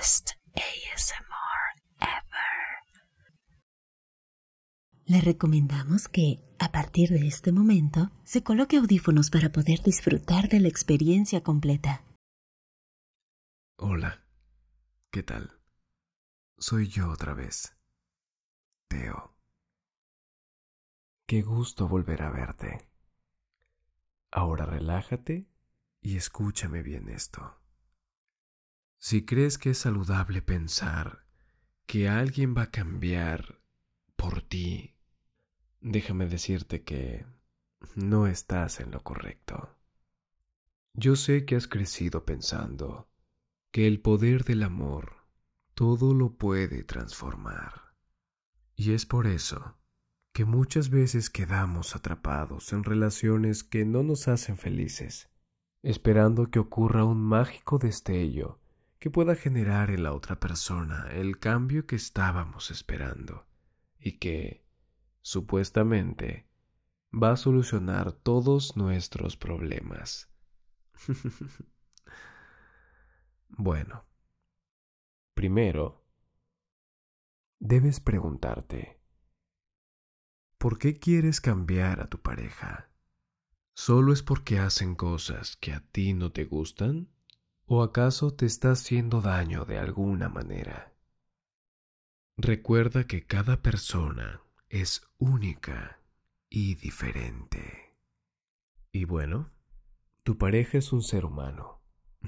best ASMR ever. Le recomendamos que, a partir de este momento, se coloque audífonos para poder disfrutar de la experiencia completa. Hola, ¿qué tal? Soy yo otra vez, Teo. Qué gusto volver a verte. Ahora relájate y escúchame bien esto. Si crees que es saludable pensar que alguien va a cambiar por ti, déjame decirte que no estás en lo correcto. Yo sé que has crecido pensando que el poder del amor todo lo puede transformar. Y es por eso que muchas veces quedamos atrapados en relaciones que no nos hacen felices, esperando que ocurra un mágico destello que pueda generar en la otra persona el cambio que estábamos esperando y que, supuestamente, va a solucionar todos nuestros problemas. bueno, primero, debes preguntarte, ¿por qué quieres cambiar a tu pareja? ¿Solo es porque hacen cosas que a ti no te gustan? ¿O acaso te está haciendo daño de alguna manera? Recuerda que cada persona es única y diferente. Y bueno, tu pareja es un ser humano,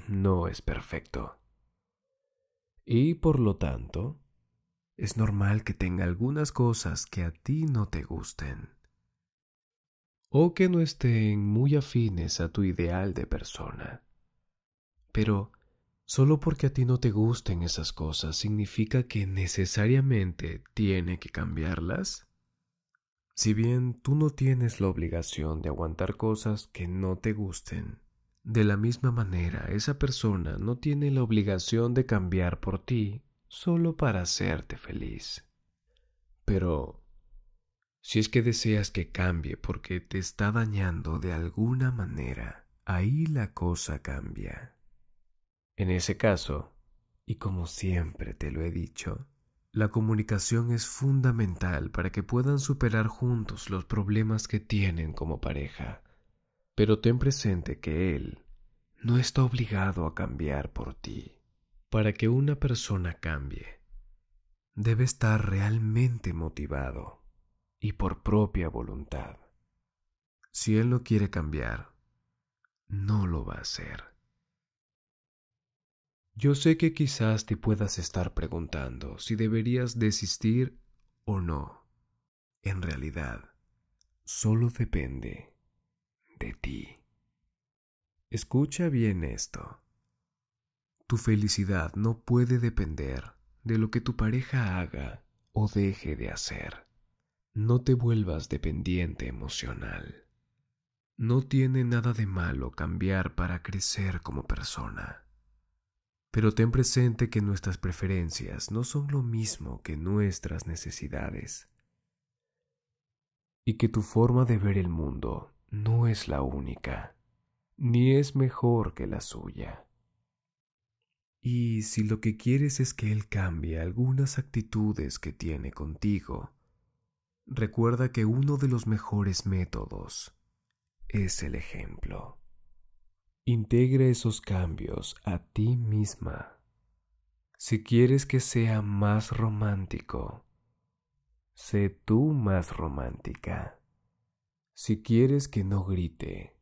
no es perfecto. Y por lo tanto, es normal que tenga algunas cosas que a ti no te gusten o que no estén muy afines a tu ideal de persona. Pero solo porque a ti no te gusten esas cosas significa que necesariamente tiene que cambiarlas. Si bien tú no tienes la obligación de aguantar cosas que no te gusten, de la misma manera esa persona no tiene la obligación de cambiar por ti solo para hacerte feliz. Pero si es que deseas que cambie porque te está dañando de alguna manera, ahí la cosa cambia. En ese caso, y como siempre te lo he dicho, la comunicación es fundamental para que puedan superar juntos los problemas que tienen como pareja. Pero ten presente que él no está obligado a cambiar por ti. Para que una persona cambie, debe estar realmente motivado y por propia voluntad. Si él no quiere cambiar, no lo va a hacer. Yo sé que quizás te puedas estar preguntando si deberías desistir o no. En realidad, solo depende de ti. Escucha bien esto. Tu felicidad no puede depender de lo que tu pareja haga o deje de hacer. No te vuelvas dependiente emocional. No tiene nada de malo cambiar para crecer como persona. Pero ten presente que nuestras preferencias no son lo mismo que nuestras necesidades y que tu forma de ver el mundo no es la única, ni es mejor que la suya. Y si lo que quieres es que Él cambie algunas actitudes que tiene contigo, recuerda que uno de los mejores métodos es el ejemplo. Integra esos cambios a ti misma. Si quieres que sea más romántico, sé tú más romántica. Si quieres que no grite,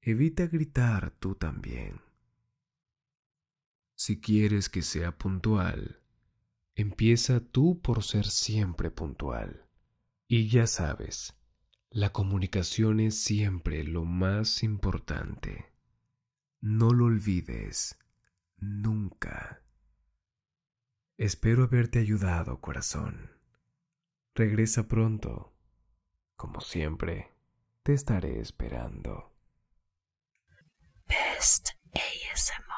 evita gritar tú también. Si quieres que sea puntual, empieza tú por ser siempre puntual. Y ya sabes, la comunicación es siempre lo más importante. No lo olvides nunca. Espero haberte ayudado, corazón. Regresa pronto. Como siempre, te estaré esperando. Best ASMR.